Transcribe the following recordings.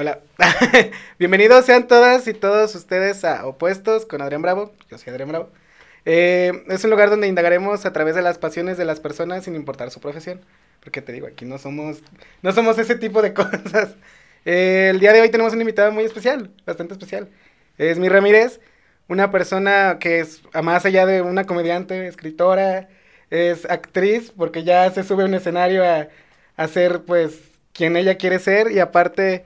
Hola. Bienvenidos sean todas y todos ustedes a Opuestos con Adrián Bravo. Yo soy Adrián Bravo. Eh, es un lugar donde indagaremos a través de las pasiones de las personas sin importar su profesión. Porque te digo, aquí no somos, no somos ese tipo de cosas. Eh, el día de hoy tenemos una invitada muy especial, bastante especial. Es mi Ramírez, una persona que es, más allá de una comediante, escritora, es actriz, porque ya se sube a un escenario a, a ser, pues, quien ella quiere ser, y aparte,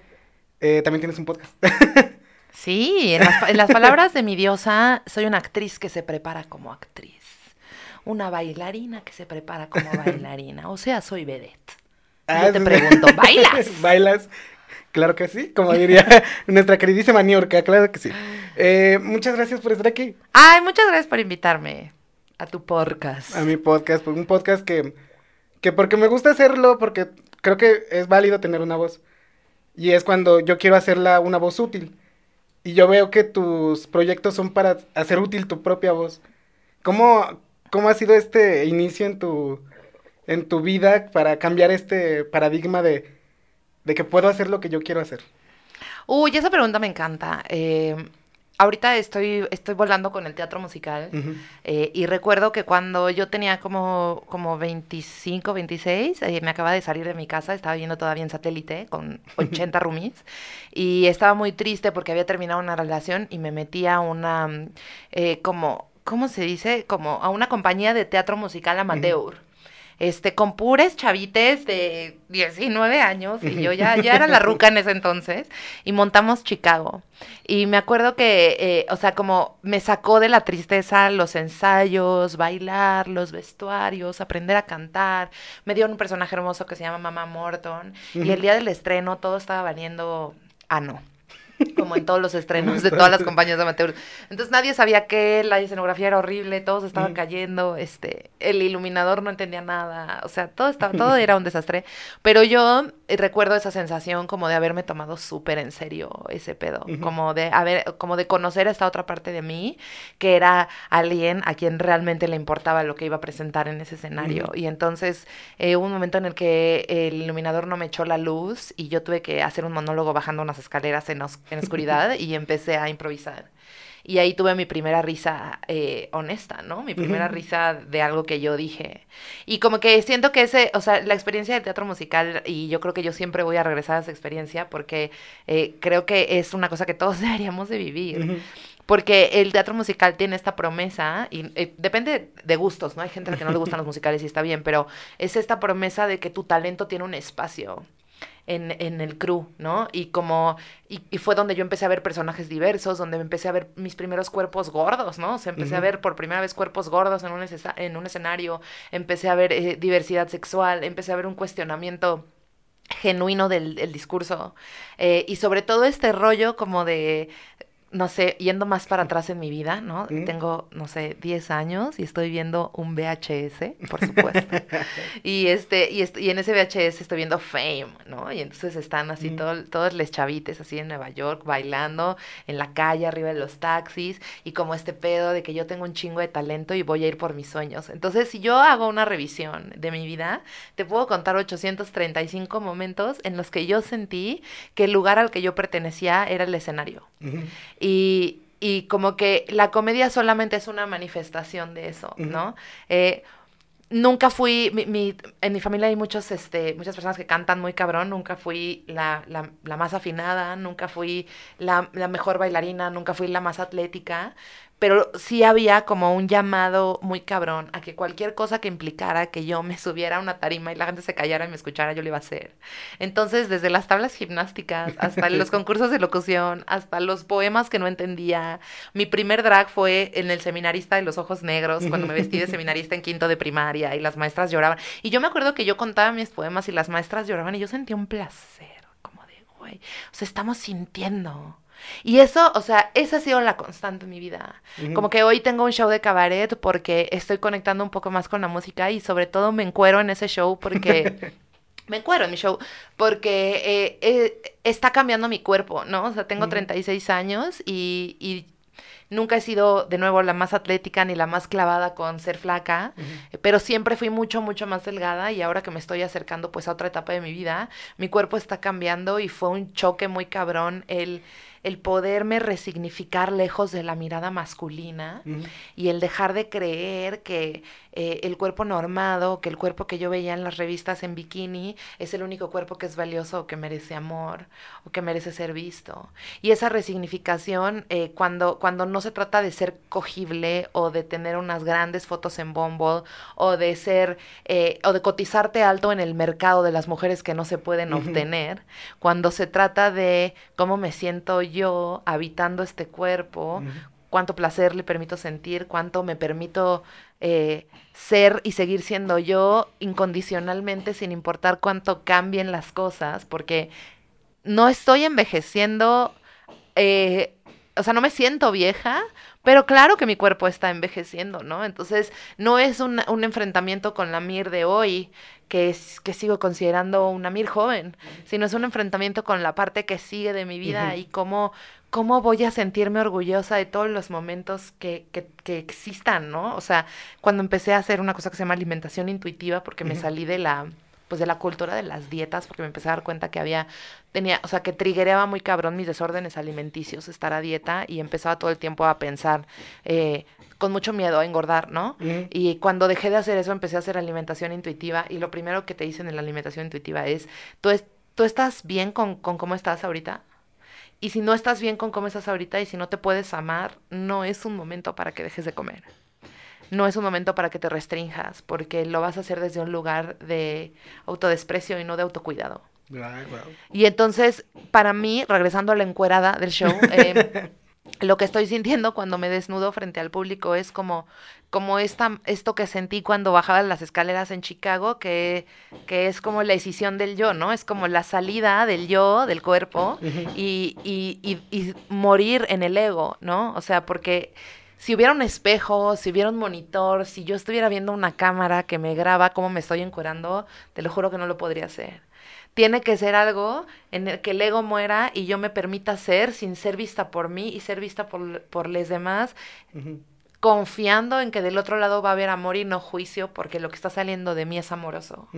eh, también tienes un podcast. Sí, en las, en las palabras de mi diosa, soy una actriz que se prepara como actriz. Una bailarina que se prepara como bailarina. O sea, soy vedette. Ah, Yo te sí. pregunto, ¿bailas? ¿Bailas? Claro que sí, como diría nuestra queridísima Niurka, claro que sí. Eh, muchas gracias por estar aquí Ay, muchas gracias por invitarme a tu podcast. a mi podcast, por un podcast que, que porque me gusta hacerlo, porque creo que es válido tener una voz. Y es cuando yo quiero hacerla una voz útil. Y yo veo que tus proyectos son para hacer útil tu propia voz. ¿Cómo, cómo ha sido este inicio en tu, en tu vida para cambiar este paradigma de, de que puedo hacer lo que yo quiero hacer? Uy, esa pregunta me encanta. Eh, ahorita estoy, estoy volando con el teatro musical. Eh, y recuerdo que cuando yo tenía como, como 25, 26, eh, me acaba de salir de mi casa, estaba viviendo todavía en satélite con 80 roomies y estaba muy triste porque había terminado una relación y me metí a una, eh, como, ¿cómo se dice? Como a una compañía de teatro musical amateur. Este, con pures chavites de 19 años, y yo ya, ya era la ruca en ese entonces, y montamos Chicago. Y me acuerdo que, eh, o sea, como me sacó de la tristeza los ensayos, bailar, los vestuarios, aprender a cantar. Me dio un personaje hermoso que se llama Mama Morton. Y el día del estreno todo estaba valiendo a no. Como en todos los estrenos de todas las compañías de amateur. Entonces nadie sabía qué, la escenografía era horrible, todos estaban Ujú. cayendo, este, el iluminador no entendía nada, o sea, todo estaba, todo era un desastre. Pero yo eh, recuerdo esa sensación como de haberme tomado súper en serio ese pedo, como de haber, como de conocer a esta otra parte de mí, que era alguien a quien realmente le importaba lo que iba a presentar en ese escenario. Y entonces eh, hubo un momento en el que el iluminador no me echó la luz y yo tuve que hacer un monólogo bajando unas escaleras en, os- en oscuridad y empecé a improvisar. Y ahí tuve mi primera risa eh, honesta, ¿no? Mi primera risa de algo que yo dije. Y como que siento que ese, o sea, la experiencia de teatro musical, y yo creo que yo siempre voy a regresar a esa experiencia porque eh, creo que es una cosa que todos deberíamos de vivir. Porque el teatro musical tiene esta promesa, y eh, depende de gustos, ¿no? Hay gente a la que no le gustan los musicales y está bien, pero es esta promesa de que tu talento tiene un espacio en, en el crew, ¿no? Y como, y, y fue donde yo empecé a ver personajes diversos, donde me empecé a ver mis primeros cuerpos gordos, ¿no? O sea, empecé a ver por primera vez cuerpos gordos en un, escena- en un escenario, empecé a ver eh, diversidad sexual, empecé a ver un cuestionamiento genuino del, del discurso eh, y sobre todo este rollo como de no sé, yendo más para atrás en mi vida, ¿no? Mm. Tengo, no sé, 10 años y estoy viendo un VHS, por supuesto. y este, y, est- y en ese VHS estoy viendo Fame, ¿no? Y entonces están así Mm. todo- todos los chavites así en Nueva York bailando en la calle, arriba de los taxis, y como este pedo de que yo tengo un chingo de talento y voy a ir por mis sueños. Entonces, si yo hago una revisión de mi vida, te puedo contar 835 momentos en los que yo sentí que el lugar al que yo pertenecía era el escenario. Y, y como que la comedia solamente es una manifestación de eso. ¿no? Eh, nunca fui, mi, mi- en mi familia hay muchos, este, muchas personas que cantan muy cabrón, nunca fui la, la- la más afinada, nunca fui la, la mejor bailarina, nunca fui la más atlética, pero sí había como un llamado muy cabrón a que cualquier cosa que implicara que yo me subiera a una tarima y la gente se callara y me escuchara, yo lo iba a hacer. Entonces, desde las tablas gimnásticas hasta los concursos de locución, hasta los poemas que no entendía. Mi primer drag fue en el seminarista de los ojos negros, cuando me vestí de seminarista en quinto de primaria y las maestras lloraban. Y yo me acuerdo que yo contaba mis poemas y las maestras lloraban y yo sentía un placer, como de, güey, o sea, estamos sintiendo. Y eso, o sea, esa ha sido la constante en mi vida. Como que hoy tengo un show de cabaret porque estoy conectando un poco más con la música y sobre todo me encuero en ese show porque me encuero en mi show porque eh, eh, está cambiando mi cuerpo, ¿no? O sea, tengo Ujú. 36 años y, y nunca he sido de nuevo la más atlética ni la más clavada con ser flaca, pero siempre fui mucho, mucho más delgada y ahora que me estoy acercando pues a otra etapa de mi vida, mi cuerpo está cambiando y fue un choque muy cabrón el el poderme resignificar lejos de la mirada masculina y el dejar de creer que eh, el cuerpo normado, que el cuerpo que yo veía en las revistas en bikini es el único cuerpo que es valioso o que merece amor o que merece ser visto. Y esa resignificación, eh, cuando, cuando no se trata de ser cogible o de tener unas grandes fotos en Bumble o de ser, eh, o de cotizarte alto en el mercado de las mujeres que no se pueden obtener, cuando se trata de cómo me siento yo habitando este cuerpo, cuánto placer le permito sentir, cuánto me permito eh, ser y seguir siendo yo incondicionalmente sin importar cuánto cambien las cosas, porque no estoy envejeciendo, eh, o sea, no me siento vieja, pero claro que mi cuerpo está envejeciendo, ¿no? Entonces, no es un, un enfrentamiento con la Mir de hoy, que, es, que sigo considerando una Mir joven, sino es un enfrentamiento con la parte que sigue de mi vida y cómo, ¿cómo voy a sentirme orgullosa de todos los momentos que, que, que, existan, ¿no? O sea, cuando empecé a hacer una cosa que se llama alimentación intuitiva, porque me salí de la pues de la cultura de las dietas, porque me empecé a dar cuenta que había, tenía, o sea, que triggereaba muy cabrón mis desórdenes alimenticios, estar a dieta, y empezaba todo el tiempo a pensar, eh, con mucho miedo a engordar, ¿no? Y cuando dejé de hacer eso, empecé a hacer alimentación intuitiva, y lo primero que te dicen en la alimentación intuitiva es, ¿tú, es, ¿tú estás bien con, con cómo estás ahorita? Y si no estás bien con cómo estás ahorita y si no te puedes amar, no es un momento para que dejes de comer. No es un momento para que te restrinjas, porque lo vas a hacer desde un lugar de autodesprecio y no de autocuidado. Y entonces, para mí, regresando a la encuerada del show, eh, lo que estoy sintiendo cuando me desnudo frente al público es como, como esta, esto que sentí cuando bajaba las escaleras en Chicago, que, que es como la decisión del yo, ¿no? Es como la salida del yo, del cuerpo, y, y, y, y morir en el ego, ¿no? O sea, porque si hubiera un espejo, si hubiera un monitor, si yo estuviera viendo una cámara que me graba cómo me estoy encuerando, te lo juro que no lo podría hacer tiene que ser algo en el que el ego muera y yo me permita ser sin ser vista por mí y ser vista por, por los demás, confiando en que del otro lado va a haber amor y no juicio, porque lo que está saliendo de mí es amoroso.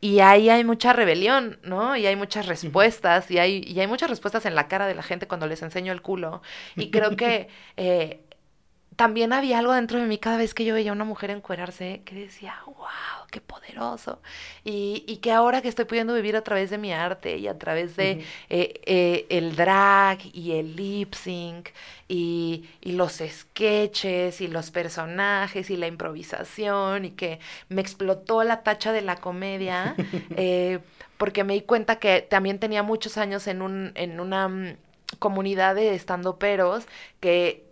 Y ahí hay mucha rebelión, ¿no? Y hay muchas respuestas, y, hay, y hay muchas respuestas en la cara de la gente cuando les enseño el culo. Y creo que eh, también había algo dentro de mí cada vez que yo veía a una mujer encuerarse que decía, wow, qué poderoso. Y, y que ahora que estoy pudiendo vivir a través de mi arte y a través de eh, eh, el drag y el lip sync y, y, los sketches y los personajes y la improvisación y que me explotó la tacha de la comedia, eh, porque me di cuenta que también tenía muchos años en, un, en una mm, comunidad de estandoperos que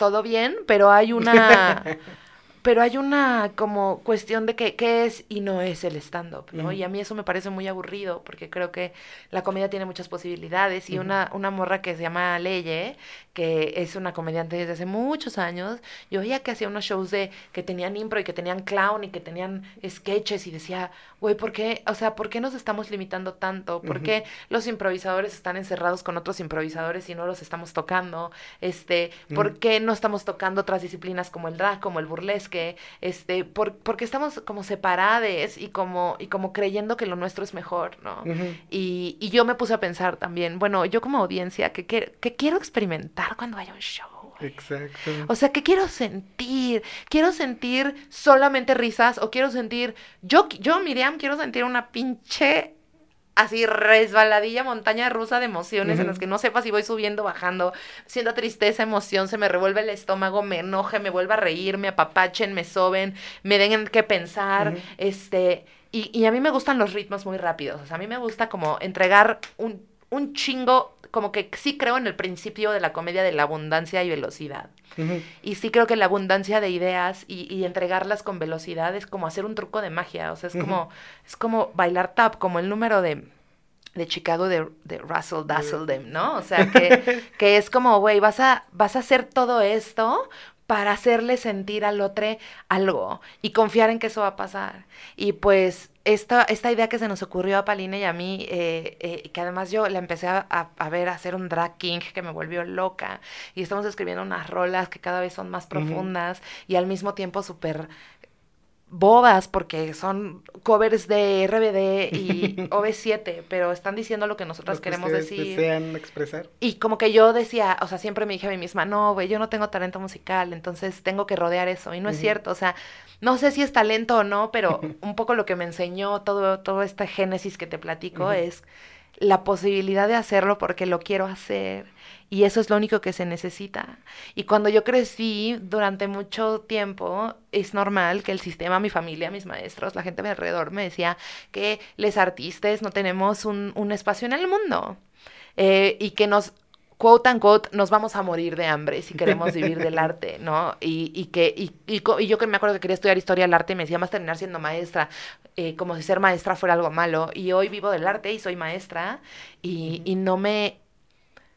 todo bien, pero hay una pero hay una como cuestión de que qué es y no es el stand-up, ¿no? Y a mí eso me parece muy aburrido porque creo que la comedia tiene muchas posibilidades y una, una morra que se llama Leye, que es una comediante desde hace muchos años, yo veía que hacía unos shows de que tenían impro y que tenían clown y que tenían sketches y decía, güey, ¿por qué? O sea, ¿por qué nos estamos limitando tanto? ¿Por qué los improvisadores están encerrados con otros improvisadores y no los estamos tocando? Este, ¿por qué no estamos tocando otras disciplinas como el drag, como el burlesque? Que, este, por, porque estamos como separados y como, y como creyendo que lo nuestro es mejor, ¿no? y, y, yo me puse a pensar también, bueno, yo como audiencia, ¿qué, qué, quiero experimentar cuando haya un show? Exacto. O sea, ¿qué quiero sentir? ¿Quiero sentir solamente risas o quiero sentir, yo, yo Miriam, quiero sentir una pinche así resbaladilla montaña rusa de emociones en las que no sepa si voy subiendo, bajando, siento tristeza, emoción, se me revuelve el estómago, me enoje, me vuelva a reír, me apapachen, me soben, me den que pensar, este, y, y, a mí me gustan los ritmos muy rápidos, o sea, a mí me gusta como entregar un, un chingo, como que sí creo en el principio de la comedia de la abundancia y velocidad. Y sí creo que la abundancia de ideas y, y, entregarlas con velocidad es como hacer un truco de magia. O sea, es como, es como bailar tap, como el número de, de Chicago de, de Russell Dazzle ¿no? O sea, que, que es como, güey, vas a, vas a hacer todo esto para hacerle sentir al otro algo y confiar en que eso va a pasar. Y pues esta, esta idea que se nos ocurrió a Paline y a mí, eh, eh, que además yo la empecé a, a, ver hacer un drag king que me volvió loca, y estamos escribiendo unas rolas que cada vez son más profundas y al mismo tiempo súper bobas porque son covers de RBD y OV7, pero están diciendo lo que nosotras queremos decir. desean expresar. Y como que yo decía, o sea, siempre me dije a mí misma, no, güey, yo no tengo talento musical, entonces tengo que rodear eso. Y no es cierto, o sea, no sé si es talento o no, pero un poco lo que me enseñó todo, todo este génesis que te platico es la posibilidad de hacerlo porque lo quiero hacer y eso es lo único que se necesita. Y cuando yo crecí durante mucho tiempo, es normal que el sistema, mi familia, mis maestros, la gente a mi alrededor me decía que les artistas no tenemos un, un espacio en el mundo eh, y que nos quote unquote, nos vamos a morir de hambre si queremos vivir del arte, ¿no? Y, y que, y, y, yo que me acuerdo que quería estudiar historia del arte, me decía más terminar siendo maestra, eh, como si ser maestra fuera algo malo. Y hoy vivo del arte y soy maestra y, y no me,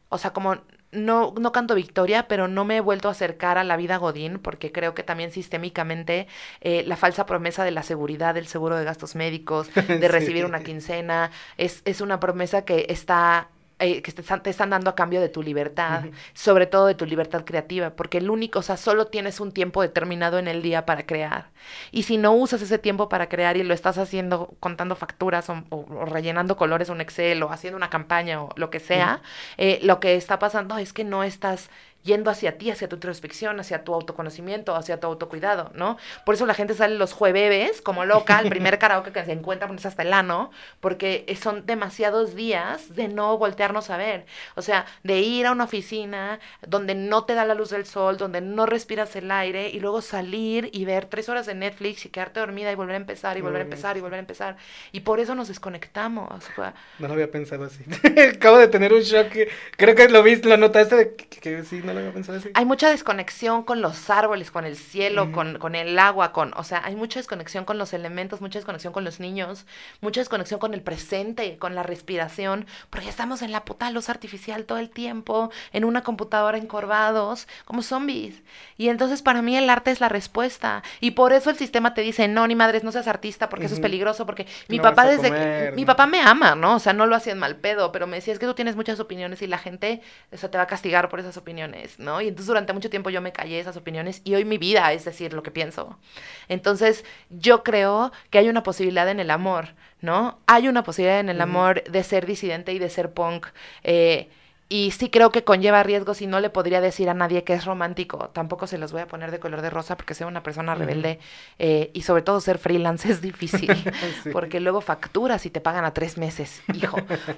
o sea, como no, no canto victoria, pero no me he vuelto a acercar a la vida Godín, porque creo que también sistémicamente eh, la falsa promesa de la seguridad, del seguro de gastos médicos, de recibir una quincena, es, es una promesa que está eh, que te están, dando a cambio de tu libertad, sobre todo de tu libertad creativa, porque el único, o sea, solo tienes un tiempo determinado en el día para crear. Y si no usas ese tiempo para crear y lo estás haciendo contando facturas o, rellenando colores en un Excel o haciendo una campaña o lo que sea, eh, lo que está pasando es que no estás yendo hacia ti, hacia tu introspección, hacia tu autoconocimiento, hacia tu autocuidado, ¿no? Por eso la gente sale los jueves como loca, el primer karaoke que se encuentra pones hasta el ano, porque son demasiados días de no voltearnos a ver. O sea, de ir a una oficina donde no te da la luz del sol, donde no respiras el aire y luego salir y ver tres horas de Netflix y quedarte dormida y volver a empezar y volver a empezar y volver a empezar. Y por eso nos desconectamos. no lo había pensado así. Acabo de tener un shock. Creo que lo viste, lo notaste de que, que sí, no hay mucha desconexión con los árboles, con el cielo, con, con, el agua, con, o sea, hay mucha desconexión con los elementos, mucha desconexión con los niños, mucha desconexión con el presente, con la respiración, porque estamos en la puta luz artificial todo el tiempo, en una computadora encorvados, como zombies. Y entonces para mí el arte es la respuesta. Y por eso el sistema te dice, no, ni madres, no seas artista, porque eso es peligroso, porque mi papá desde que, mi papá me ama, ¿no? O sea, no lo hacía en mal pedo, pero me decía, es que tú tienes muchas opiniones y la gente, eso te va a castigar por esas opiniones. ¿No? Y entonces durante mucho tiempo yo me callé esas opiniones y hoy mi vida es decir lo que pienso. Entonces yo creo que hay una posibilidad en el amor, ¿no? Hay una posibilidad en el amor de ser disidente y de ser punk. Eh, y sí creo que conlleva riesgos y no le podría decir a nadie que es romántico. Tampoco se los voy a poner de color de rosa porque soy una persona rebelde eh, y sobre todo ser freelance es difícil porque luego facturas y te pagan a tres meses, hijo.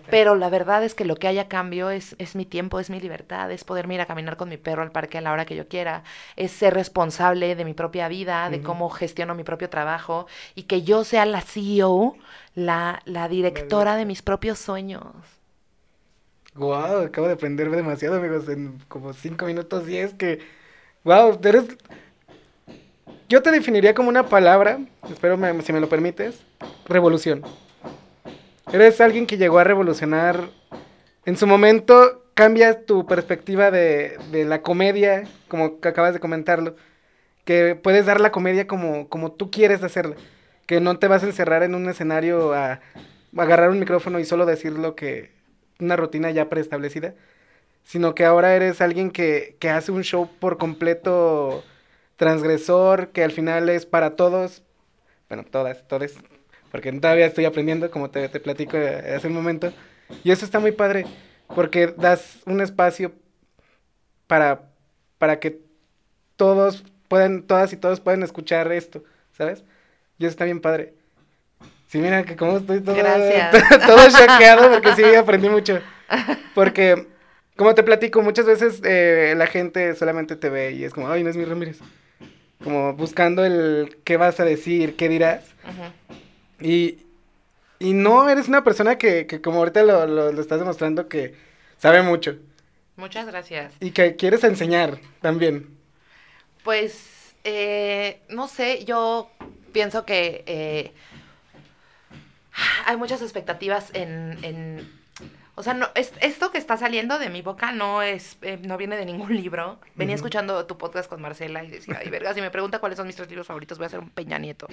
Pero la verdad es que lo que hay a cambio es, es mi tiempo, es mi libertad, es poderme ir a caminar con mi perro al parque a la hora que yo quiera, es ser responsable de mi propia vida, de cómo gestiono mi propio trabajo y que yo sea la CEO, la, la directora de mis propios sueños. Wow, acabo de aprender demasiado, amigos, en como 5 minutos 10 que... Wow, eres... Yo te definiría como una palabra, espero si me lo permites, revolución. Eres alguien que llegó a revolucionar... En su momento cambia tu perspectiva de, de la comedia, como acabas de comentarlo. Que puedes dar la comedia como, como tú quieres hacerla. Que no te vas a encerrar en un escenario a agarrar un micrófono y solo decir lo que, una rutina ya preestablecida, sino que ahora eres alguien que, que hace un show por completo transgresor, que al final es para todos, bueno, todas, todos, porque todavía estoy aprendiendo, como te, te platico hace un momento, y eso está muy padre, porque das un espacio para, para que todos puedan, todas y todos puedan escuchar esto, ¿sabes? Y eso está bien padre. Sí, mira que como estoy todo, todo choqueado porque sí aprendí mucho. Porque, como te platico, muchas veces eh, la gente solamente te ve y es como, ay, no es mi Ramírez. Como buscando el qué vas a decir, qué dirás. y, y no eres una persona que, que como ahorita lo, lo, estás demostrando, que sabe mucho. Muchas gracias. Y que quieres enseñar también. Pues, eh, no sé, yo pienso que... Eh, hay muchas expectativas en, O sea, no, es, esto que está saliendo de mi boca no es, eh, no viene de ningún libro. Venía escuchando tu podcast con Marcela y decía, ay, verga, si me pregunta cuáles son mis tres libros favoritos, voy a hacer un Peña Nieto.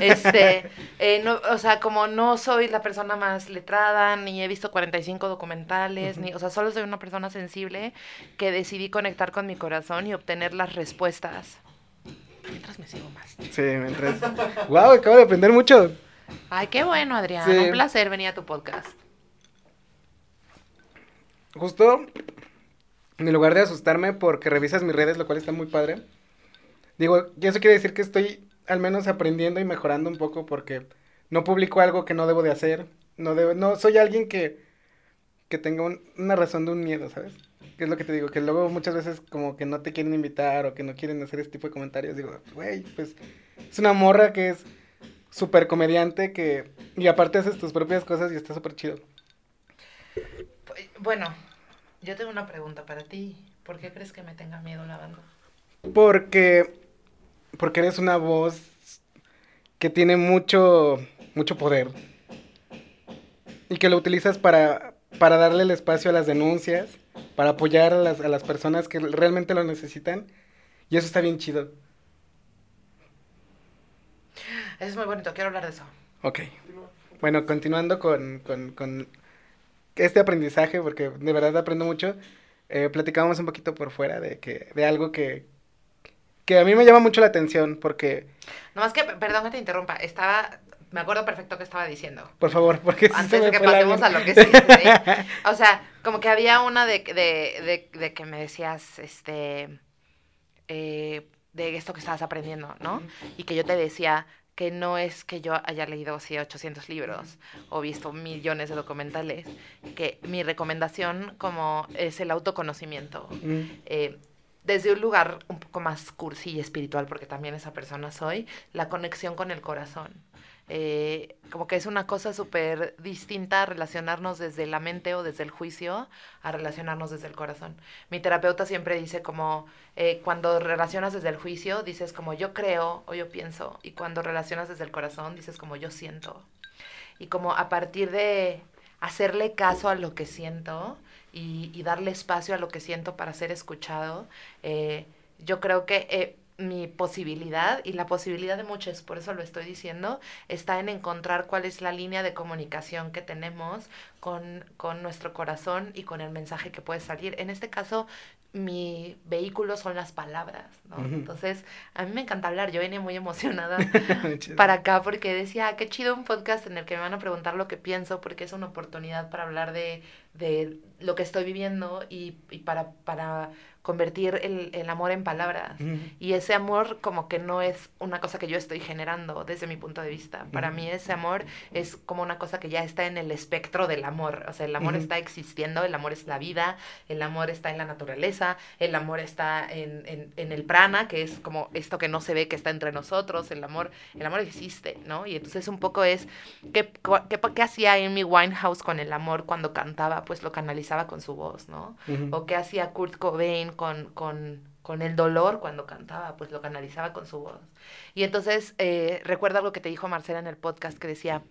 Este, eh, no, o sea, como no soy la persona más letrada, ni he visto 45 documentales, ni, o sea, solo soy una persona sensible que decidí conectar con mi corazón y obtener las respuestas. Mientras me sigo más. Sí, mientras. wow, acabo de aprender mucho. Ay, qué bueno, Adrián. Un placer venir a tu podcast justo en lugar de asustarme porque revisas mis redes, lo cual está muy padre. Digo, y eso quiere decir que estoy al menos aprendiendo y mejorando un poco porque no publico algo que no debo de hacer. No debo, no soy alguien que, que tenga una razón de un miedo, ¿sabes? Que es lo que te digo, que luego muchas veces como que no te quieren invitar o que no quieren hacer este tipo de comentarios. Digo, güey, pues es una morra que es súper comediante que... Y aparte haces tus propias cosas y está súper chido. Bueno, yo tengo una pregunta para ti. ¿Por qué crees que me tenga miedo la banda? Porque, porque eres una voz que tiene mucho, mucho poder. Y que lo utilizas para, para darle el espacio a las denuncias, para apoyar a las, a las personas que realmente lo necesitan. Y eso está bien chido. Eso es muy bonito, quiero hablar de eso. Ok. Bueno, continuando con, con, con este aprendizaje, porque de verdad aprendo mucho, eh, platicábamos un poquito por fuera de que, de algo que, que a mí me llama mucho la atención, porque... No más que, perdón que te interrumpa, estaba, me acuerdo perfecto que estaba diciendo. Por favor, porque... Antes de que pasemos a lo que sigue. O sea, como que había una de, de, de, que me decías, este, eh, de esto que estabas aprendiendo, ¿no? Y que yo te decía, que no es que yo haya leído así 800 libros o visto millones de documentales, que mi recomendación como es el autoconocimiento. Eh, desde un lugar un poco más cursi y espiritual, porque también esa persona soy, la conexión con el corazón. Eh, como que es una cosa súper distinta relacionarnos desde la mente o desde el juicio a relacionarnos desde el corazón. Mi terapeuta siempre dice como eh, cuando relacionas desde el juicio dices como yo creo o yo pienso y cuando relacionas desde el corazón dices como yo siento. Y como a partir de hacerle caso a lo que siento y, darle espacio a lo que siento para ser escuchado, eh, yo creo que mi posibilidad y la posibilidad de muchos, por eso lo estoy diciendo, está en encontrar cuál es la línea de comunicación que tenemos con, con nuestro corazón y con el mensaje que puede salir. En este caso, mi vehículo son las palabras, ¿no? Entonces, a mí me encanta hablar, yo venía muy emocionada para acá porque decía, ah, qué chido un podcast en el que me van a preguntar lo que pienso porque es una oportunidad para hablar de, de lo que estoy viviendo y, y para, para convertir el, el amor en palabras. Y ese amor como que no es una cosa que yo estoy generando desde mi punto de vista. Para mí ese amor es como una cosa que ya está en el espectro del amor. O sea, el amor está existiendo, el amor es la vida, el amor está en la naturaleza, el amor está en, en, en, el prana, que es como esto que no se ve que está entre nosotros. El amor, el amor existe, ¿no? Y entonces un poco es, ¿qué, qué, qué hacía Amy Winehouse con el amor cuando cantaba? Pues lo canalizaba con su voz, ¿no? O qué hacía Kurt Cobain con, con, con, el dolor cuando cantaba, pues lo canalizaba con su voz. Y entonces eh, recuerda algo que te dijo Marcela en el podcast que decía,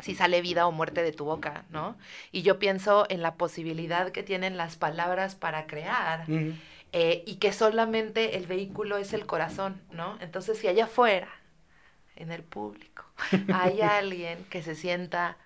si sale vida o muerte de tu boca, ¿no? Y yo pienso en la posibilidad que tienen las palabras para crear. Eh, y que solamente el vehículo es el corazón, ¿no? Entonces, si allá afuera, en el público, hay alguien que se sienta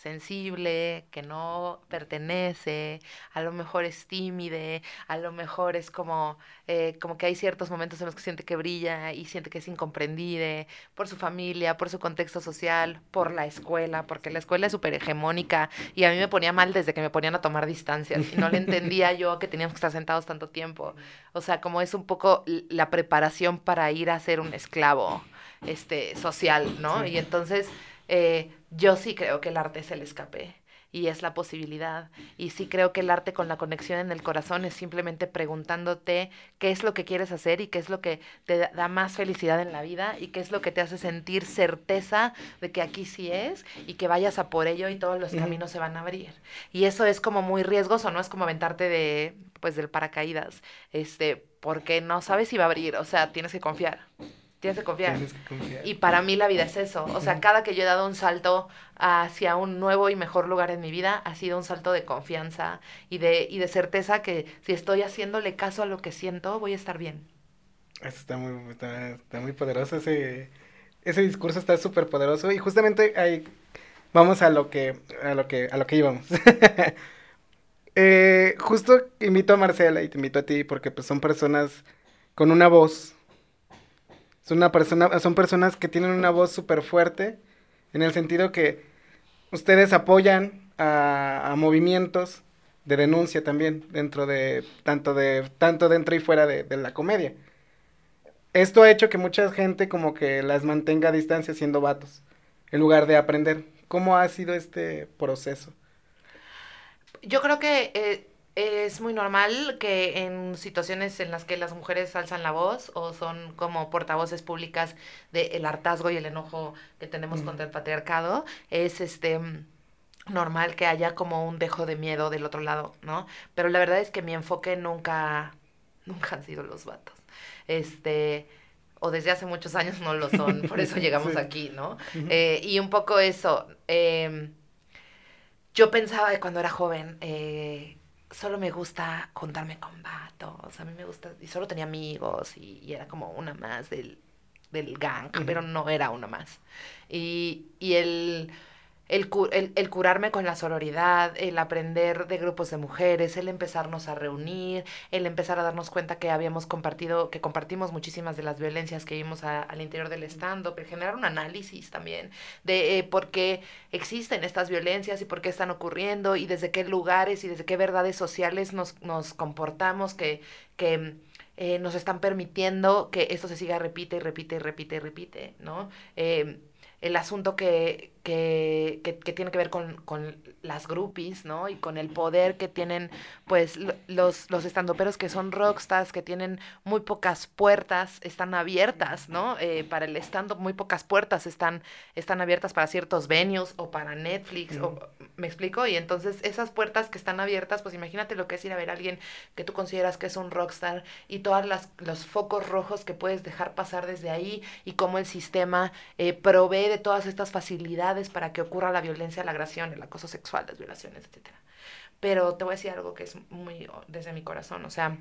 sensible, que no pertenece, a lo mejor es tímide, a lo mejor es como, eh, como que hay ciertos momentos en los que siente que brilla y siente que es incomprendida por su familia, por su contexto social, por la escuela, porque la escuela es súper hegemónica y a mí me ponía mal desde que me ponían a tomar distancias y no le entendía yo que teníamos que estar sentados tanto tiempo. O sea, como es un poco la preparación para ir a ser un esclavo este, social, ¿no? Y entonces eh, yo sí creo que el arte es el escape y es la posibilidad. Y sí creo que el arte con la conexión en el corazón es simplemente preguntándote qué es lo que quieres hacer y qué es lo que te da más felicidad en la vida y qué es lo que te hace sentir certeza de que aquí sí es y que vayas a por ello y todos los caminos se van a abrir. Y eso es como muy riesgoso, ¿no? Es como aventarte de, pues, del paracaídas, este, porque no sabes si va a abrir, o sea, tienes que confiar. Tienes que confiar. Tienes que confiar. Y para mí la vida es eso. O sea, cada que yo he dado un salto hacia un nuevo y mejor lugar en mi vida, ha sido un salto de confianza y de, y de certeza que si estoy haciéndole caso a lo que siento, voy a estar bien. Eso está muy, está, está muy poderoso, ese, ese discurso está súper poderoso y justamente ahí vamos a lo que, a lo que, a lo que íbamos. eh, justo invito a Marcela y te invito a ti porque pues son personas con una voz. Son, una persona, son personas que tienen una voz súper fuerte en el sentido que ustedes apoyan a, movimientos de denuncia también dentro de tanto de tanto dentro y fuera de, de la comedia esto ha hecho que mucha gente como que las mantenga a distancia siendo vatos, en lugar de aprender. ¿Cómo ha sido este proceso? Yo creo que eh, es muy normal que en situaciones en las que las mujeres alzan la voz o son como portavoces públicas del hartazgo y el enojo que tenemos mm. contra el patriarcado, es este normal que haya como un dejo de miedo del otro lado, ¿no? Pero la verdad es que mi enfoque nunca, nunca han sido los vatos este, o desde hace muchos años no lo son, por eso llegamos aquí, ¿no? eh, y un poco eso, eh, yo pensaba de cuando era joven, eh, solo me gusta contarme con vatos, a mí me gusta, y solo tenía amigos, y, y era como una más del, del gang, pero no era una más. Y, y el el, el, el, curarme con la sororidad, el aprender de grupos de mujeres, el empezarnos a reunir, el empezar a darnos cuenta que habíamos compartido, que compartimos muchísimas de las violencias que vimos a, al interior del stand-up, el generar un análisis también de eh, por qué existen estas violencias y por qué están ocurriendo y desde qué lugares y desde qué verdades sociales nos, nos comportamos que, que eh, nos están permitiendo que esto se siga repite y repite y repite y repite, ¿no? Eh, el asunto que, que, que, que, tiene que ver con, con, las groupies, ¿no? Y con el poder que tienen, pues, los, los estandoperos que son rockstars, que tienen muy pocas puertas, están abiertas, ¿no? Eh, para el stand-up, muy pocas puertas están, están abiertas para ciertos venues o para Netflix, mm. o, ¿me explico? Y entonces esas puertas que están abiertas, pues imagínate lo que es ir a ver a alguien que tú consideras que es un rockstar y todos los focos rojos que puedes dejar pasar desde ahí y cómo el sistema eh, provee de todas estas facilidades para que ocurra la violencia, la agresión, el acoso sexual, las violaciones, etcétera. Pero te voy a decir algo que es muy desde mi corazón, o sea,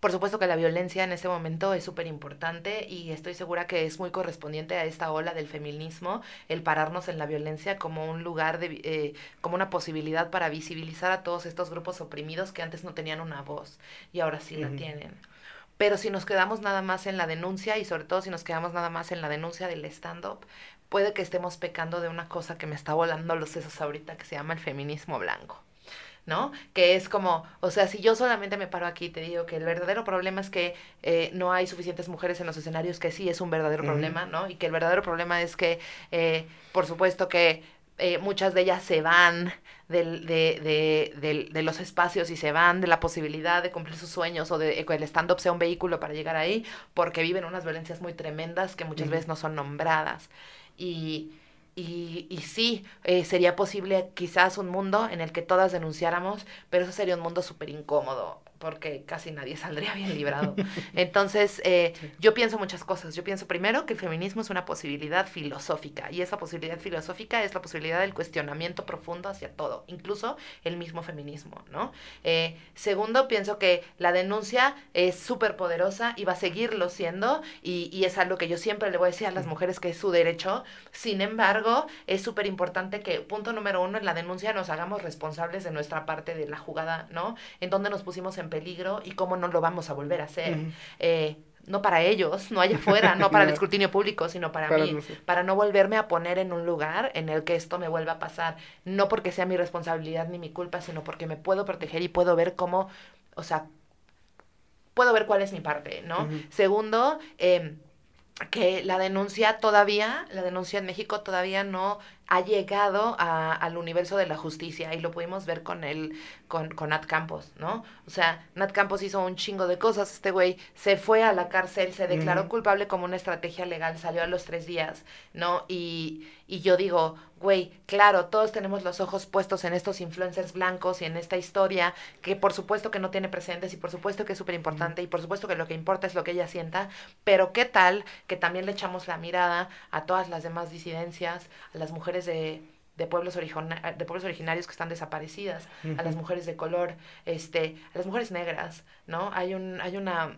por supuesto que la violencia en este momento es súper importante y estoy segura que es muy correspondiente a esta ola del feminismo el pararnos en la violencia como un lugar de, eh, como una posibilidad para visibilizar a todos estos grupos oprimidos que antes no tenían una voz y ahora sí uh -huh. la tienen. Pero si nos quedamos nada más en la denuncia y sobre todo si nos quedamos nada más en la denuncia del stand-up, puede que estemos pecando de una cosa que me está volando los sesos ahorita que se llama el feminismo blanco. ¿no? Que es como, o sea, si yo solamente me paro aquí y te digo que el verdadero problema es que eh, no hay suficientes mujeres en los escenarios, que sí es un verdadero uh -huh. problema, ¿no? Y que el verdadero problema es que, eh, por supuesto que eh, muchas de ellas se van del, de, de, de, de, los espacios y se van de la posibilidad de cumplir sus sueños o de que el stand-up sea un vehículo para llegar ahí, porque viven unas violencias muy tremendas que muchas uh -huh. veces no son nombradas. Y, y, y, sí, eh, sería posible quizás un mundo en el que todas denunciáramos, pero eso sería un mundo súper incómodo porque casi nadie saldría bien librado. Entonces, eh, yo pienso muchas cosas. Yo pienso primero que el feminismo es una posibilidad filosófica y esa posibilidad filosófica es la posibilidad del cuestionamiento profundo hacia todo, incluso el mismo feminismo, ¿no? Eh, segundo, pienso que la denuncia es súper poderosa y va a seguirlo siendo y, y, es algo que yo siempre le voy a decir a las mujeres que es su derecho. Sin embargo, es súper importante que, punto número uno, en la denuncia nos hagamos responsables de nuestra parte de la jugada, ¿no? En donde nos pusimos en en peligro y cómo no lo vamos a volver a hacer. Uh -huh. eh, no para ellos, no allá afuera, no para el escrutinio público, sino para, para mí, no sé. para no volverme a poner en un lugar en el que esto me vuelva a pasar, no porque sea mi responsabilidad ni mi culpa, sino porque me puedo proteger y puedo ver cómo, o sea, puedo ver cuál es mi parte, ¿no? Uh -huh. Segundo, eh, que la denuncia todavía, la denuncia en México todavía no ha llegado a, al universo de la justicia y lo pudimos ver con el con, con Nat Campos, ¿no? O sea, Nat Campos hizo un chingo de cosas, este güey se fue a la cárcel, se declaró mm. culpable como una estrategia legal, salió a los tres días, ¿no? Y, y yo digo, güey, claro, todos tenemos los ojos puestos en estos influencers blancos y en esta historia que por supuesto que no tiene precedentes y por supuesto que es súper importante y por supuesto que lo que importa es lo que ella sienta, pero qué tal que también le echamos la mirada a todas las demás disidencias, a las mujeres de de pueblos, de pueblos originarios que están desaparecidas, a las mujeres de color, este, a las mujeres negras, ¿no? Hay un, hay una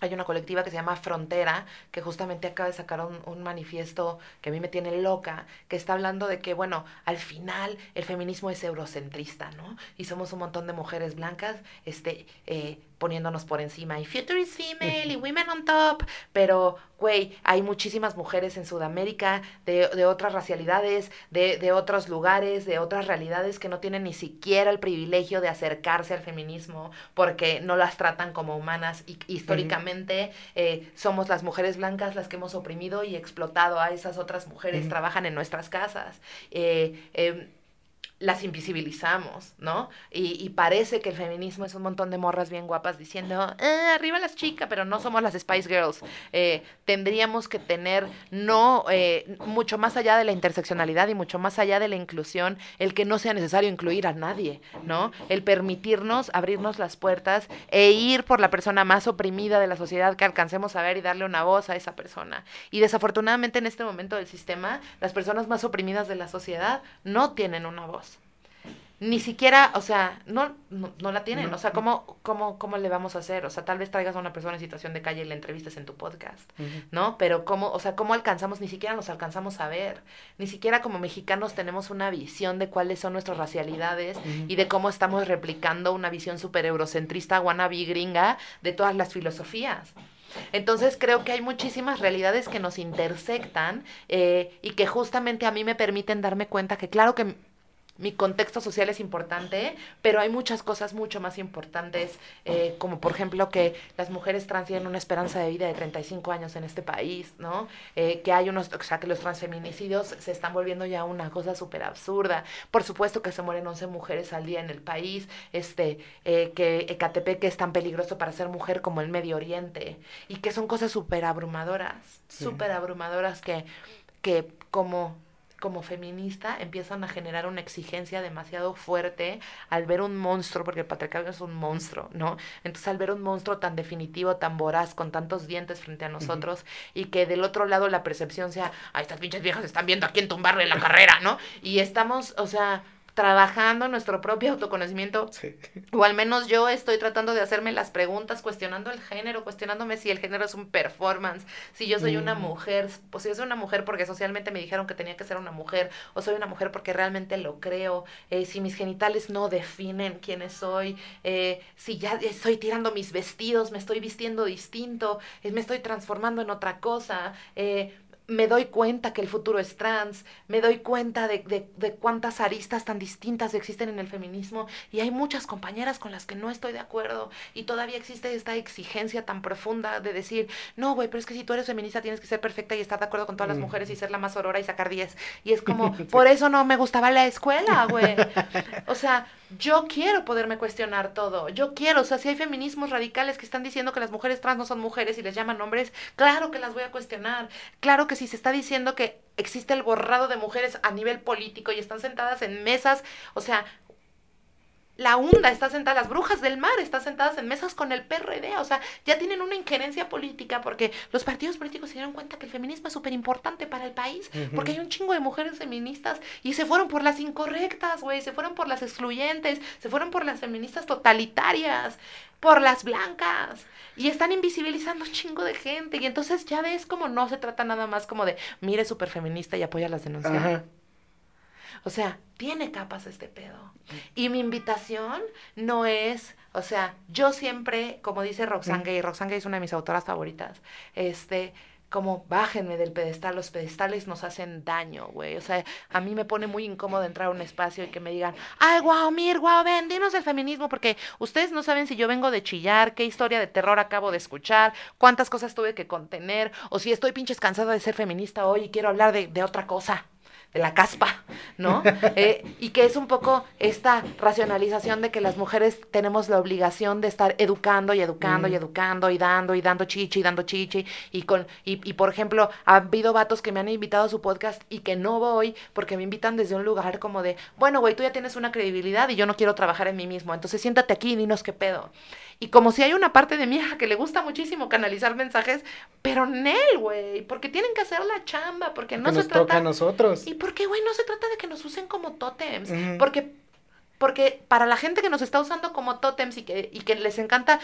hay una colectiva que se llama Frontera, que justamente acaba de sacar un, un, manifiesto que a mí me tiene loca, que está hablando de que, bueno, al final el feminismo es eurocentrista, ¿no? Y somos un montón de mujeres blancas, este, eh, poniéndonos por encima. Y future is female y women on top, pero güey, hay muchísimas mujeres en Sudamérica de, de otras racialidades, de, de, otros lugares, de otras realidades que no tienen ni siquiera el privilegio de acercarse al feminismo porque no las tratan como humanas. Y históricamente eh, somos las mujeres blancas las que hemos oprimido y explotado a esas otras mujeres, trabajan en nuestras casas. Eh, em, las invisibilizamos, ¿no? Y, y, parece que el feminismo es un montón de morras bien guapas diciendo, eh, arriba las chicas, pero no somos las Spice Girls. Eh, tendríamos que tener, no, eh, mucho más allá de la interseccionalidad y mucho más allá de la inclusión, el que no sea necesario incluir a nadie, ¿no? El permitirnos abrirnos las puertas e ir por la persona más oprimida de la sociedad que alcancemos a ver y darle una voz a esa persona. Y desafortunadamente en este momento del sistema, las personas más oprimidas de la sociedad no tienen una voz ni siquiera, o sea, no, no, la tienen. o sea, ¿cómo, cómo, ¿cómo le vamos a hacer? O sea, tal vez traigas a una persona en situación de calle y la entrevistes en tu podcast, ¿no? Pero ¿cómo, o sea, cómo alcanzamos? Ni siquiera nos alcanzamos a ver. Ni siquiera como mexicanos tenemos una visión de cuáles son nuestras racialidades y de cómo estamos replicando una visión súper eurocentrista, wannabe gringa de todas las filosofías. Entonces creo que hay muchísimas realidades que nos intersectan eh, y que justamente a mí me permiten darme cuenta que claro que mi contexto social es importante, pero hay muchas cosas mucho más importantes, eh, como por ejemplo que las mujeres trans tienen una esperanza de vida de 35 años en este país, ¿no? Eh, que hay unos, o sea, que los transfeminicidios se están volviendo ya una cosa súper absurda. Por supuesto que se mueren 11 mujeres al día en el país, este, eh, que Ecatepec es tan peligroso para ser mujer como el Medio Oriente, y que son cosas súper abrumadoras, súper abrumadoras que, que como como feminista empiezan a generar una exigencia demasiado fuerte al ver un monstruo, porque el patriarcado es un monstruo, ¿no? Entonces al ver un monstruo tan definitivo, tan voraz, con tantos dientes frente a nosotros, y que del otro lado la percepción sea, ay, estas pinches viejas están viendo a quién tumbarle la carrera, ¿no? Y estamos, o sea, trabajando nuestro propio autoconocimiento. O al menos yo estoy tratando de hacerme las preguntas, cuestionando el género, cuestionándome si el género es un performance, si yo soy una mm. mujer, pues si yo soy una mujer porque socialmente me dijeron que tenía que ser una mujer, o soy una mujer porque realmente lo creo, eh, si mis genitales no definen quiénes soy, eh, si ya estoy tirando mis vestidos, me estoy vistiendo distinto, eh, me estoy transformando en otra cosa me doy cuenta que el futuro es trans, me doy cuenta de, de, de, cuántas aristas tan distintas existen en el feminismo y hay muchas compañeras con las que no estoy de acuerdo y todavía existe esta exigencia tan profunda de decir, no, güey, pero es que si tú eres feminista tienes que ser perfecta y estar de acuerdo con todas las mm. mujeres y ser la más aurora y sacar 10. Y es como, por eso no me gustaba la escuela, güey. O sea, yo quiero poderme cuestionar todo. Yo quiero, o sea, si hay feminismos radicales que están diciendo que las mujeres trans no son mujeres y les llaman hombres, claro que las voy a cuestionar. Claro que si se está diciendo que existe el borrado de mujeres a nivel político y están sentadas en mesas, o sea, la UNDA está sentada, las brujas del mar están sentadas en mesas con el PRD, o sea, ya tienen una injerencia política porque los partidos políticos se dieron cuenta que el feminismo es súper importante para el país, porque hay un chingo de mujeres feministas y se fueron por las incorrectas, güey, se fueron por las excluyentes, se fueron por las feministas totalitarias, por las blancas. Y están invisibilizando un chingo de gente. Y entonces ya ves como no se trata nada más como de, mire, súper feminista y apoya las denuncias. O sea, tiene capas este pedo. Y mi invitación no es, o sea, yo siempre, como dice Roxane Gay, Roxane Gay es una de mis autoras favoritas, este, como bájenme del pedestal, los pedestales nos hacen daño, güey. O sea, a mí me pone muy incómodo entrar a un espacio y que me digan, ay, guau, Mir, guau, ven, dinos el feminismo, porque ustedes no saben si yo vengo de chillar, qué historia de terror acabo de escuchar, cuántas cosas tuve que contener, o si estoy pinches cansada de ser feminista hoy y quiero hablar de, de otra cosa. De la caspa, ¿no? Eh, y que es un poco esta racionalización de que las mujeres tenemos la obligación de estar educando y educando y educando y dando y dando chichi y dando chichi y con y, y, por ejemplo ha habido vatos que me han invitado a su podcast y que no voy porque me invitan desde un lugar como de bueno güey tú ya tienes una credibilidad y yo no quiero trabajar en mí mismo entonces siéntate aquí y dinos qué pedo y como si hay una parte de mí que le gusta muchísimo canalizar mensajes, pero Nel, güey, porque tienen que hacer la chamba, porque no se nos trata... toca a nosotros. Y porque, güey, no se trata de que nos usen como tótems, porque porque para la gente que nos está usando como tótems y que, y que les encanta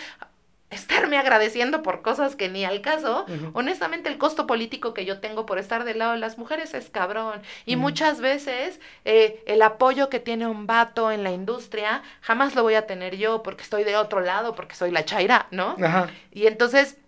estarme agradeciendo por cosas que ni al caso, honestamente el costo político que yo tengo por estar del lado de las mujeres es cabrón. Y muchas veces eh, el apoyo que tiene un vato en la industria jamás lo voy a tener yo porque estoy de otro lado, porque soy la chaira, ¿no? Ajá. Y entonces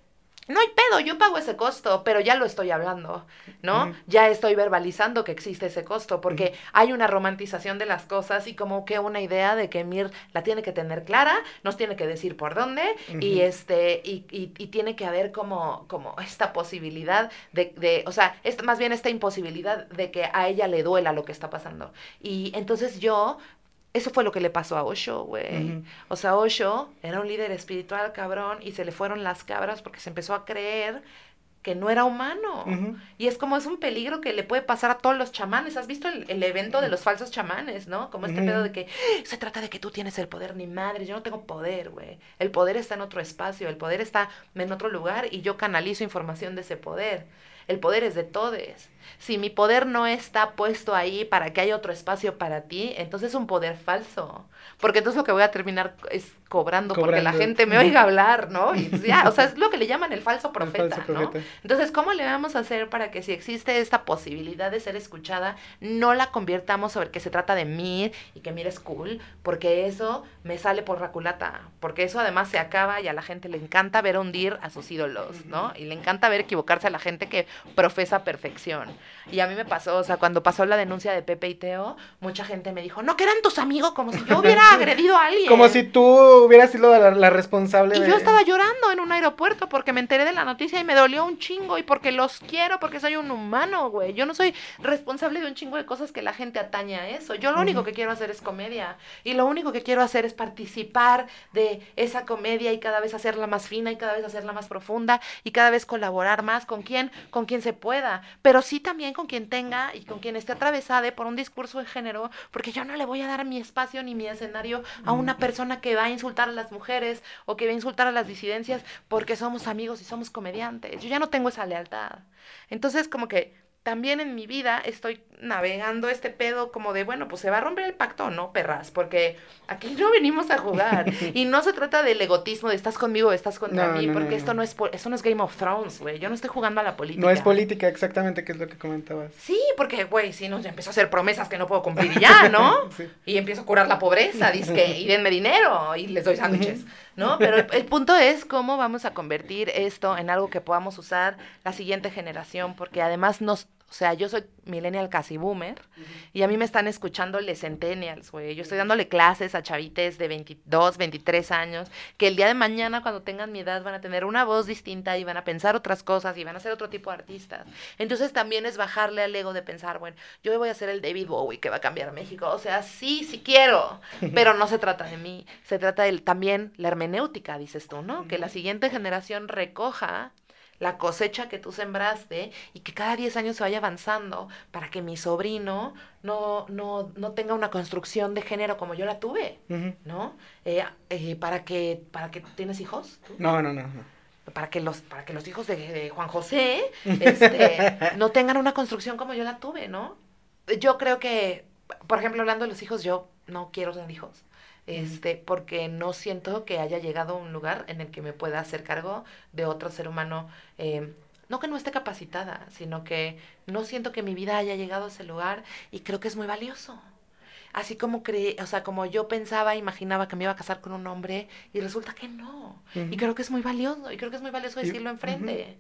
no hay pedo, yo pago ese costo, pero ya lo estoy hablando, ¿no? Ya estoy verbalizando que existe ese costo, porque hay una romantización de las cosas y como que una idea de que Mir la tiene que tener clara, nos tiene que decir por dónde, y este, y, y, tiene que haber como, como esta posibilidad de, de o sea, es, más bien esta imposibilidad de que a ella le duela lo que está pasando. Y entonces yo eso fue lo que le pasó a Osho, güey. O sea, Osho era un líder espiritual, cabrón, y se le fueron las cabras porque se empezó a creer que no era humano. Y es como es un peligro que le puede pasar a todos los chamanes. ¿Has visto el, evento de los falsos chamanes, no? Como este pedo de que se trata de que tú tienes el poder, ni madre, yo no tengo poder, güey. El poder está en otro espacio, el poder está en otro lugar y yo canalizo información de ese poder. El poder es de todos. Si mi poder no está puesto ahí para que haya otro espacio para ti, entonces es un poder falso. Porque entonces lo que voy a terminar es cobrando, porque la gente me oiga hablar, ¿no? Y ya, o sea, es lo que le llaman el falso profeta, ¿no? Entonces, ¿cómo le vamos a hacer para que si existe esta posibilidad de ser escuchada, no la convirtamos sobre que se trata de mí y que mires cool? Porque eso me sale por la culata, porque eso además se acaba y a la gente le encanta ver hundir a sus ídolos, ¿no? Y le encanta ver equivocarse a la gente que profesa perfección. Y a mí me pasó, o sea, cuando pasó la denuncia de Pepe y Teo, mucha gente me dijo, no, que eran tus amigos, como si yo hubiera agredido a alguien. Como si tú hubieras sido la, responsable. Y yo estaba llorando en un aeropuerto porque me enteré de la noticia y me dolió un chingo y porque los quiero, porque soy un humano, güey. Yo no soy responsable de un chingo de cosas que la gente atañe a eso. Yo lo único que quiero hacer es comedia. Y lo único que quiero hacer es participar de esa comedia y cada vez hacerla más fina y cada vez hacerla más profunda y cada vez colaborar más con quien, con quien se pueda. Pero sí también con quien tenga y con quien esté atravesada por un discurso de género, porque yo no le voy a dar mi espacio ni mi escenario a una persona que va a insultar a las mujeres o que va a insultar a las disidencias porque somos amigos y somos comediantes. Yo ya no tengo esa lealtad. Entonces, como que también en mi vida estoy navegando este pedo como de, bueno, pues se va a romper el pacto, ¿no, perras? Porque aquí no venimos a jugar. y no se trata del egotismo de estás conmigo o estás contra mí, porque esto no es esto no es Game of Thrones, güey. Yo no estoy jugando a la política. No es política, exactamente, que es lo que comentabas. Sí, porque, güey, si no, ya empiezo a hacer promesas que no puedo cumplir ya, ¿no? Y empiezo a curar la pobreza, que y denme dinero, y les doy sándwiches. ¿no? Pero el, punto es cómo vamos a convertir esto en algo que podamos usar la siguiente generación, porque además nos o sea, yo soy millennial casi boomer y a mí me están escuchando les centennials, güey. Yo estoy dándole clases a chavites de 22, 23 años que el día de mañana cuando tengan mi edad van a tener una voz distinta y van a pensar otras cosas y van a ser otro tipo de artistas. Entonces también es bajarle al ego de pensar, bueno, yo voy a ser el David Bowie que va a cambiar México. O sea, sí, sí quiero, pero no se trata de mí. Se trata de también la hermenéutica, dices tú, ¿no? Que la siguiente generación recoja la cosecha que tú sembraste y que cada 10 años se vaya avanzando para que mi sobrino no, no, no tenga una construcción de género como yo la tuve, ¿no? Eh, eh, para que, para que, ¿tienes hijos? No, no, no, Para que los, para que los hijos de, Juan José este, no tengan una construcción como yo la tuve, ¿no? Yo creo que, por ejemplo, hablando de los hijos, yo no quiero tener hijos este, porque no siento que haya llegado a un lugar en el que me pueda hacer cargo de otro ser humano, eh, no que no esté capacitada, sino que no siento que mi vida haya llegado a ese lugar y creo que es muy valioso. Así como creí, o sea, como yo pensaba, imaginaba que me iba a casar con un hombre y resulta que no. Y creo que es muy valioso, y creo que es muy valioso decirlo enfrente.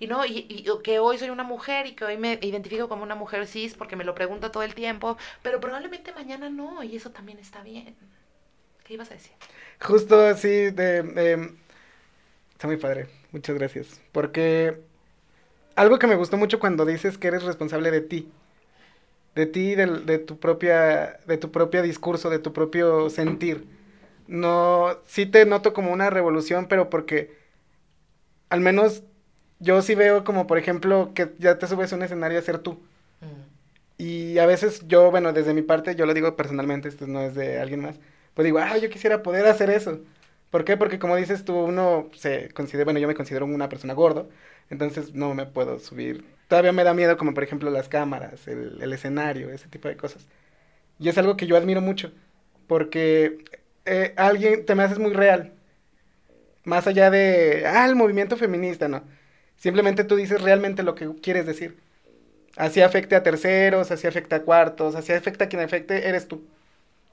Y no, y, y, que hoy soy una mujer y que hoy me identifico como una mujer cis porque me lo pregunto todo el tiempo, pero probablemente mañana no, y eso también está bien. ¿Qué ibas a decir? Justo así de... está muy padre, muchas gracias. Porque algo que me gustó mucho cuando dices que eres responsable de ti. de ti, de, de, tu propia, de tu propio discurso, de tu propio sentir. No, sí te noto como una revolución, pero porque al menos yo sí veo como, por ejemplo, que ya te subes a un escenario a ser tú. Mm. Y a veces yo, bueno, desde mi parte, yo lo digo personalmente, esto no es de alguien más, pues digo, ah, yo quisiera poder hacer eso. ¿Por qué? Porque como dices tú, uno se considera, bueno, yo me considero una persona gordo, entonces no me puedo subir. Todavía me da miedo como por ejemplo las cámaras, el, escenario, ese tipo de cosas. Y es algo que yo admiro mucho, porque eh, alguien te me haces muy real. Más allá de, ah, el movimiento feminista, no. Simplemente tú dices realmente lo que quieres decir. Así afecte a terceros, así afecta a cuartos, así afecta a quien afecte, eres tú.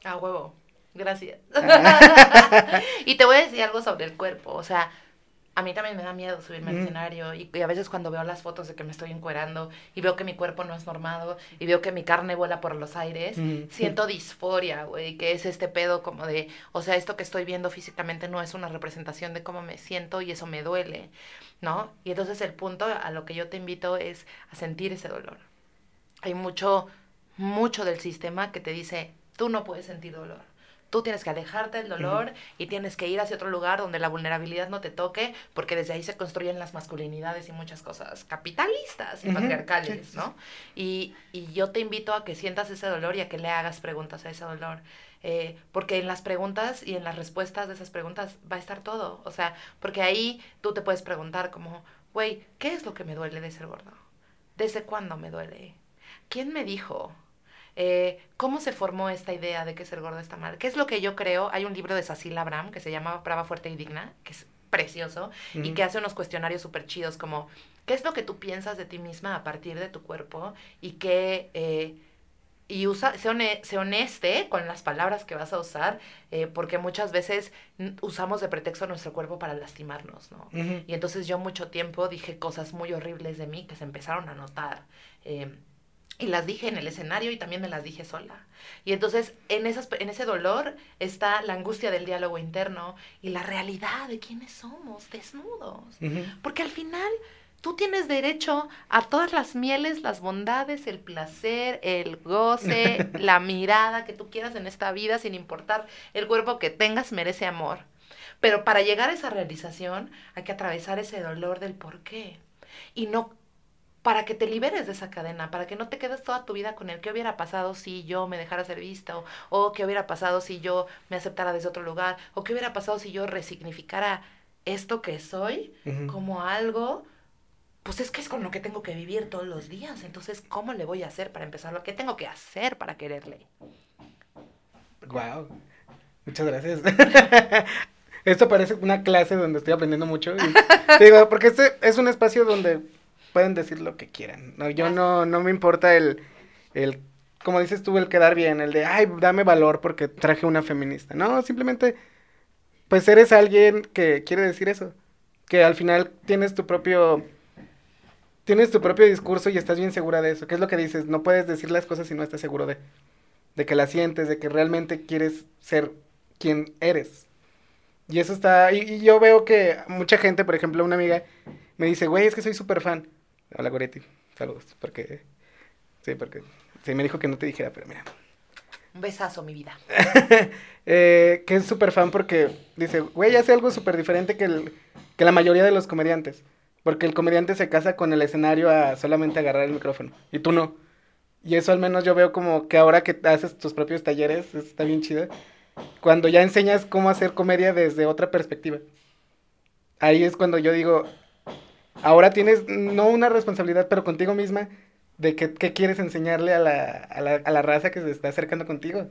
A huevo. Gracias. y te voy a decir algo sobre el cuerpo. O sea, a mí también me da miedo subirme al escenario y, a veces cuando veo las fotos de que me estoy encuerando y veo que mi cuerpo no es normado y veo que mi carne vuela por los aires, siento disforia, güey, que es este pedo como de, o sea, esto que estoy viendo físicamente no es una representación de cómo me siento y eso me duele, ¿no? Y entonces el punto a lo que yo te invito es a sentir ese dolor. Hay mucho, mucho del sistema que te dice, tú no puedes sentir dolor Tú tienes que alejarte del dolor y tienes que ir hacia otro lugar donde la vulnerabilidad no te toque, porque desde ahí se construyen las masculinidades y muchas cosas capitalistas y patriarcales, ¿no? Y, y, yo te invito a que sientas ese dolor y a que le hagas preguntas a ese dolor. Eh, porque en las preguntas y en las respuestas de esas preguntas va a estar todo. O sea, porque ahí tú te puedes preguntar como, güey, ¿qué es lo que me duele de ser gordo? ¿Desde cuándo me duele? ¿Quién me dijo? Eh, ¿Cómo se formó esta idea de que ser gordo está mal? ¿Qué es lo que yo creo? Hay un libro de Cecil Abraham que se llama Brava, Fuerte y Digna, que es precioso y que hace unos cuestionarios súper chidos como, ¿qué es lo que tú piensas de ti misma a partir de tu cuerpo? Y que... Eh, y usa, se, honeste con las palabras que vas a usar, eh, porque muchas veces usamos de pretexto nuestro cuerpo para lastimarnos, ¿no? Y entonces yo mucho tiempo dije cosas muy horribles de mí que se empezaron a notar. Y las dije en el escenario y también me las dije sola. Y entonces en, esas, en ese dolor está la angustia del diálogo interno y la realidad de quiénes somos, desnudos. Porque al final tú tienes derecho a todas las mieles, las bondades, el placer, el goce, la mirada que tú quieras en esta vida, sin importar el cuerpo que tengas, merece amor. Pero para llegar a esa realización hay que atravesar ese dolor del por qué. Y no para que te liberes de esa cadena, para que no te quedes toda tu vida con el qué hubiera pasado si yo me dejara ser vista, o, qué hubiera pasado si yo me aceptara desde otro lugar, o qué hubiera pasado si yo resignificara esto que soy como algo, pues es que es con lo que tengo que vivir todos los días. Entonces, ¿cómo le voy a hacer para empezarlo? ¿Qué tengo que hacer para quererle? Wow. Muchas gracias. Esto parece una clase donde estoy aprendiendo mucho. digo, porque este es un espacio donde pueden decir lo que quieran. No, yo no, no me importa el, el, como dices tú, el quedar bien, el de, ay, dame valor porque traje una feminista. No, simplemente, pues eres alguien que quiere decir eso. Que al final tienes tu propio, tienes tu propio discurso y estás bien segura de eso. ¿Qué es lo que dices? No puedes decir las cosas si no estás seguro de, de que las sientes, de que realmente quieres ser quien eres. Y eso está, y, y yo veo que mucha gente, por ejemplo, una amiga me dice, güey, es que soy súper fan. Hola Goretti, saludos, porque... Sí, porque... Sí, me dijo que no te dijera, pero mira. Un besazo, mi vida. eh, que es súper fan porque dice, güey, hace algo súper diferente que, el, que la mayoría de los comediantes. Porque el comediante se casa con el escenario a solamente agarrar el micrófono. Y tú no. Y eso al menos yo veo como que ahora que haces tus propios talleres, está bien chido. Cuando ya enseñas cómo hacer comedia desde otra perspectiva. Ahí es cuando yo digo, ahora tienes no una responsabilidad, pero contigo misma, de qué, quieres enseñarle a la, a, la, a la, raza que se está acercando contigo.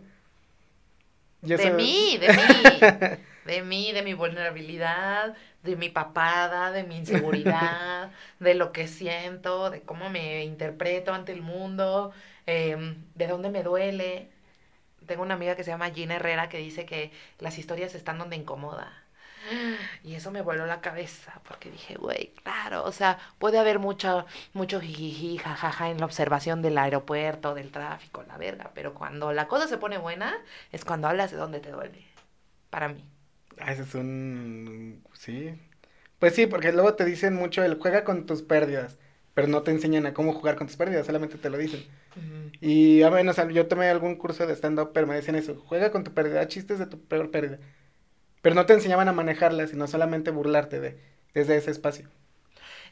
de mí, de mí, de mí, de mi vulnerabilidad, de mi papada, de mi inseguridad, de lo que siento, de cómo me interpreto ante el mundo, em, de dónde me duele. Tengo una amiga que se llama Gina Herrera que dice que las historias están donde incomoda. Y eso me voló la cabeza, porque dije, güey, claro, o sea, puede haber mucho, mucho jijiji, jajaja en la observación del aeropuerto, del tráfico, la verga, pero cuando la cosa se pone buena, es cuando hablas de dónde te duele, para mí. Ah, ese es un... sí. Pues sí, porque luego te dicen mucho el juega con tus pérdidas. pero no te enseñan a cómo jugar con tus pérdidas, solamente te lo dicen. Y a menos yo tomé algún curso de stand-up, pero me decían eso, juega con tu pérdida, chistes de tu peor pérdida. Pero no te enseñaban a manejarla, sino solamente burlarte de, desde ese espacio.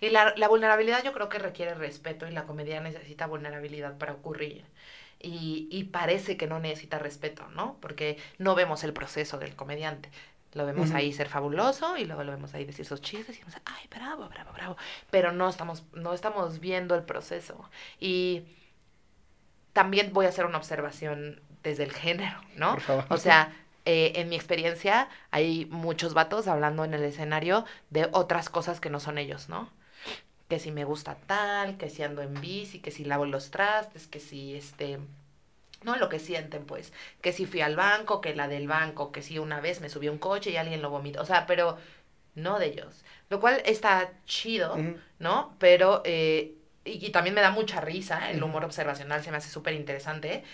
Y la, la vulnerabilidad yo creo que requiere respeto y la comedia necesita vulnerabilidad para ocurrir. Y, y, parece que no necesita respeto, ¿no? Porque no vemos el proceso del comediante. Lo vemos ahí ser fabuloso y luego lo vemos ahí decir sus chistes y decimos, ay, bravo, bravo, bravo. Pero no estamos, no estamos viendo el proceso. Y también voy a hacer una observación desde el género, ¿no? O sea, eh, en mi experiencia hay muchos vatos hablando en el escenario de otras cosas que no son ellos, ¿no? Que si me gusta tal, que si ando en bici, que si lavo los trastes, que si este ¿no? Lo que sienten, pues, que si fui al banco, que la del banco, que si una vez me subió un coche y alguien lo vomitó, o sea, pero no de ellos. Lo cual está chido, ¿no? Pero, eh, y, también me da mucha risa, el humor observacional se me hace súper interesante,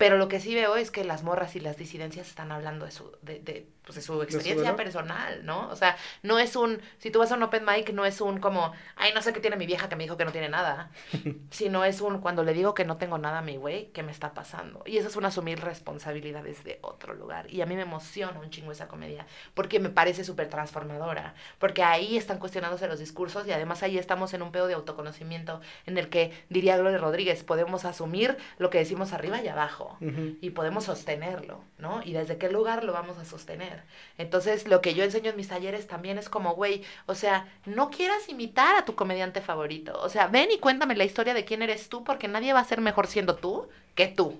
pero lo que sí veo es que las morras y las disidencias están hablando de su, de, de, pues de su experiencia personal, ¿no? O sea, no es un, si tú vas a un open mic, no es un como, ay, no sé qué tiene mi vieja que me dijo que no tiene nada, sino es un, cuando le digo que no tengo nada a mi güey, ¿qué me está pasando? Y eso es un asumir responsabilidades de otro lugar. Y a mí me emociona un chingo esa comedia, porque me parece súper transformadora, porque ahí están cuestionándose los discursos y además ahí estamos en un pedo de autoconocimiento en el que, diría Gloria Rodríguez, podemos asumir lo que decimos arriba y abajo y podemos sostenerlo, ¿no? Y desde qué lugar lo vamos a sostener. Entonces, lo que yo enseño en mis talleres también es como, güey, o sea, no quieras imitar a tu comediante favorito. O sea, ven y cuéntame la historia de quién eres tú, porque nadie va a ser mejor siendo tú que tú.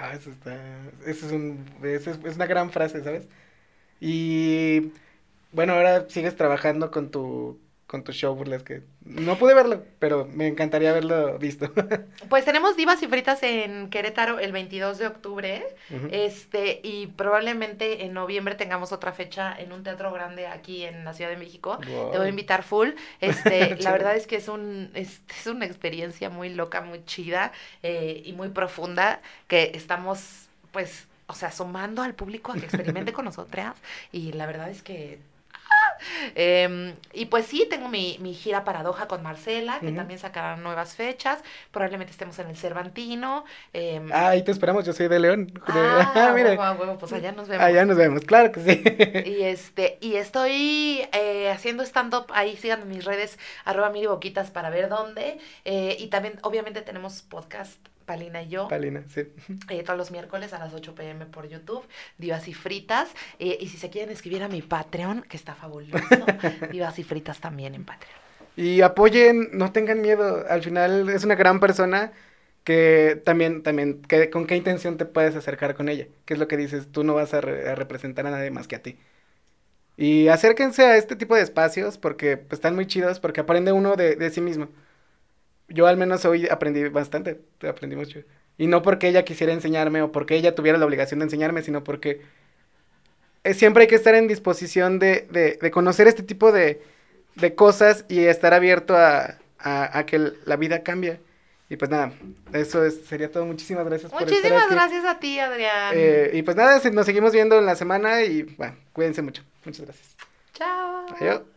Ah, eso está, eso es, un, eso es, es una gran frase, ¿sabes? Y bueno, ahora sigues trabajando con tu con tu show burlesque. No pude verlo, pero me encantaría haberlo visto. Pues tenemos Divas y Fritas en Querétaro el 22 de octubre, este, y probablemente en noviembre tengamos otra fecha en un teatro grande aquí en la Ciudad de México. Te voy a invitar full. Este, la verdad es que es un, es, es una experiencia muy loca, muy chida eh, y muy profunda que estamos, pues, o sea, sumando al público a que experimente con nosotras. Y la verdad es que Em, y pues sí, tengo mi, mi, gira paradoja con Marcela, que también sacará nuevas fechas. Probablemente estemos en el Cervantino. Eh, ah, ahí te esperamos, yo soy de León. Ah, ah pues allá nos vemos. Allá nos vemos, claro que sí. Y este, y estoy eh, haciendo stand-up, ahí sigan mis redes, arroba miri boquitas para ver dónde. Eh, y también, obviamente, tenemos podcast Palina y yo. Palina, sí. Eh, todos los miércoles a las 8 pm por YouTube, Divas y Fritas. Eh, y si se quieren escribir a mi Patreon, que está fabuloso, Divas y Fritas también en Patreon. Y apoyen, no tengan miedo. Al final es una gran persona que también, también, que, con qué intención te puedes acercar con ella. ¿Qué es lo que dices? Tú no vas a, representar a nadie más que a ti. Y acérquense a este tipo de espacios porque pues, están muy chidos, porque aprende uno de, de sí mismo yo al menos hoy aprendí bastante, aprendí mucho. Y no porque ella quisiera enseñarme o porque ella tuviera la obligación de enseñarme, sino porque eh, siempre hay que estar en disposición de, de, de conocer este tipo de, de, cosas y estar abierto a, a, a, que la vida cambie. Y pues nada, eso es, sería todo. Muchísimas gracias Muchísimas por estar gracias a ti, Adrián. Eh, y pues nada, nos seguimos viendo en la semana y bueno, cuídense mucho. Muchas gracias. Chao. Adiós.